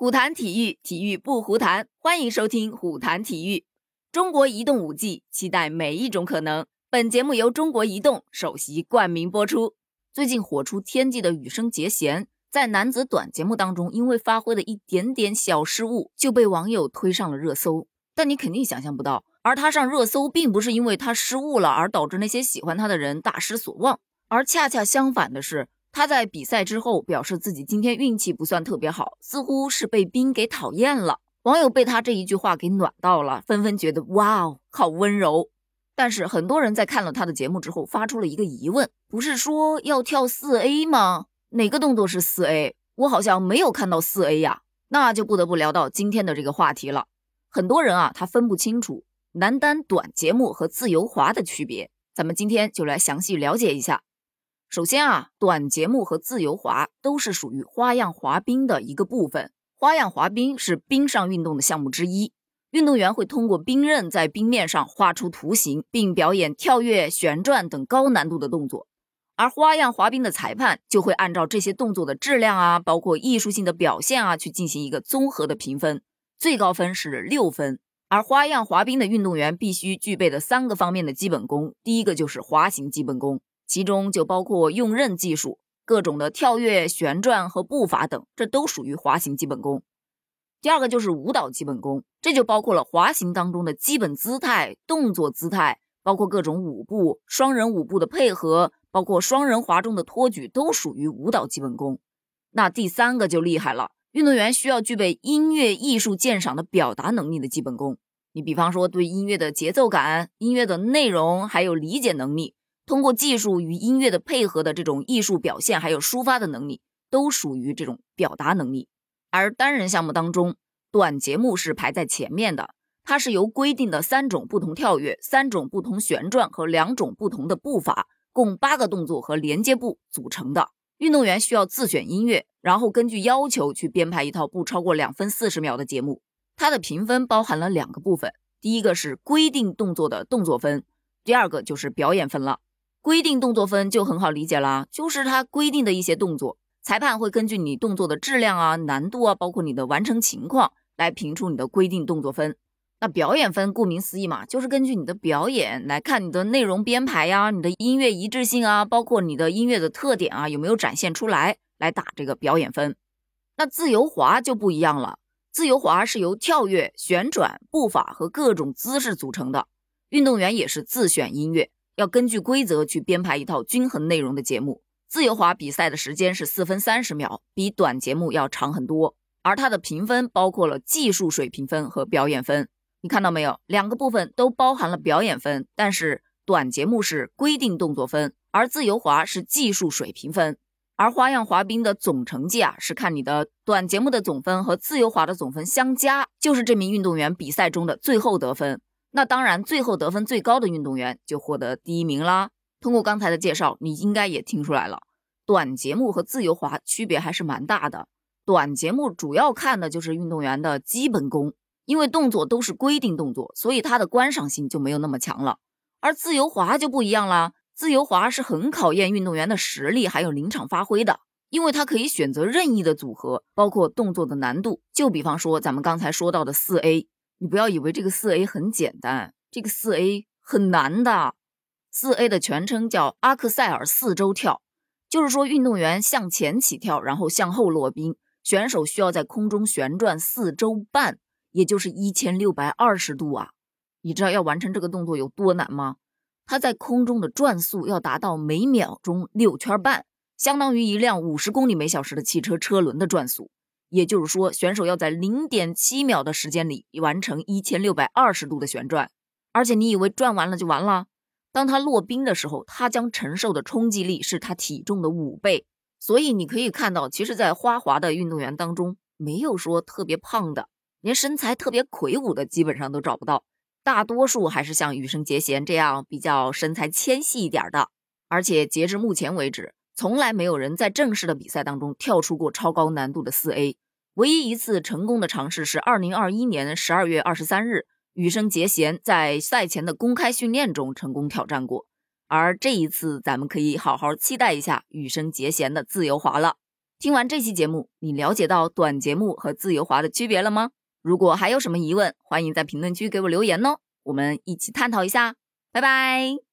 虎谈体育，体育不胡谈。欢迎收听虎谈体育。中国移动五 G，期待每一种可能。本节目由中国移动首席冠名播出。最近火出天际的羽生结弦，在男子短节目当中，因为发挥的一点点小失误，就被网友推上了热搜。但你肯定想象不到，而他上热搜，并不是因为他失误了而导致那些喜欢他的人大失所望，而恰恰相反的是。他在比赛之后表示自己今天运气不算特别好，似乎是被冰给讨厌了。网友被他这一句话给暖到了，纷纷觉得哇哦，好温柔。但是很多人在看了他的节目之后，发出了一个疑问：不是说要跳四 A 吗？哪个动作是四 A？我好像没有看到四 A 呀。那就不得不聊到今天的这个话题了。很多人啊，他分不清楚男单短节目和自由滑的区别。咱们今天就来详细了解一下。首先啊，短节目和自由滑都是属于花样滑冰的一个部分。花样滑冰是冰上运动的项目之一，运动员会通过冰刃在冰面上画出图形，并表演跳跃、旋转等高难度的动作。而花样滑冰的裁判就会按照这些动作的质量啊，包括艺术性的表现啊，去进行一个综合的评分，最高分是六分。而花样滑冰的运动员必须具备的三个方面的基本功，第一个就是滑行基本功。其中就包括用刃技术、各种的跳跃、旋转和步伐等，这都属于滑行基本功。第二个就是舞蹈基本功，这就包括了滑行当中的基本姿态、动作姿态，包括各种舞步、双人舞步的配合，包括双人滑中的托举，都属于舞蹈基本功。那第三个就厉害了，运动员需要具备音乐艺术鉴赏的表达能力的基本功。你比方说对音乐的节奏感、音乐的内容还有理解能力。通过技术与音乐的配合的这种艺术表现，还有抒发的能力，都属于这种表达能力。而单人项目当中，短节目是排在前面的，它是由规定的三种不同跳跃、三种不同旋转和两种不同的步伐，共八个动作和连接步组成的。运动员需要自选音乐，然后根据要求去编排一套不超过两分四十秒的节目。它的评分包含了两个部分，第一个是规定动作的动作分，第二个就是表演分了。规定动作分就很好理解啦，就是它规定的一些动作，裁判会根据你动作的质量啊、难度啊，包括你的完成情况来评出你的规定动作分。那表演分顾名思义嘛，就是根据你的表演来看你的内容编排呀、你的音乐一致性啊，包括你的音乐的特点啊有没有展现出来，来打这个表演分。那自由滑就不一样了，自由滑是由跳跃、旋转、步伐和各种姿势组成的，运动员也是自选音乐。要根据规则去编排一套均衡内容的节目。自由滑比赛的时间是四分三十秒，比短节目要长很多。而它的评分包括了技术水平分和表演分。你看到没有？两个部分都包含了表演分，但是短节目是规定动作分，而自由滑是技术水平分。而花样滑冰的总成绩啊，是看你的短节目的总分和自由滑的总分相加，就是这名运动员比赛中的最后得分。那当然，最后得分最高的运动员就获得第一名啦。通过刚才的介绍，你应该也听出来了，短节目和自由滑区别还是蛮大的。短节目主要看的就是运动员的基本功，因为动作都是规定动作，所以它的观赏性就没有那么强了。而自由滑就不一样啦，自由滑是很考验运动员的实力还有临场发挥的，因为它可以选择任意的组合，包括动作的难度。就比方说咱们刚才说到的四 A。你不要以为这个四 A 很简单，这个四 A 很难的。四 A 的全称叫阿克塞尔四周跳，就是说运动员向前起跳，然后向后落冰，选手需要在空中旋转四周半，也就是一千六百二十度啊！你知道要完成这个动作有多难吗？它在空中的转速要达到每秒钟六圈半，相当于一辆五十公里每小时的汽车车轮的转速。也就是说，选手要在零点七秒的时间里完成一千六百二十度的旋转，而且你以为转完了就完了？当他落冰的时候，他将承受的冲击力是他体重的五倍。所以你可以看到，其实，在花滑的运动员当中，没有说特别胖的，连身材特别魁梧的基本上都找不到，大多数还是像羽生结弦这样比较身材纤细一点的。而且截至目前为止。从来没有人在正式的比赛当中跳出过超高难度的四 A，唯一一次成功的尝试是二零二一年十二月二十三日，羽生结弦在赛前的公开训练中成功挑战过。而这一次，咱们可以好好期待一下羽生结弦的自由滑了。听完这期节目，你了解到短节目和自由滑的区别了吗？如果还有什么疑问，欢迎在评论区给我留言哦，我们一起探讨一下。拜拜。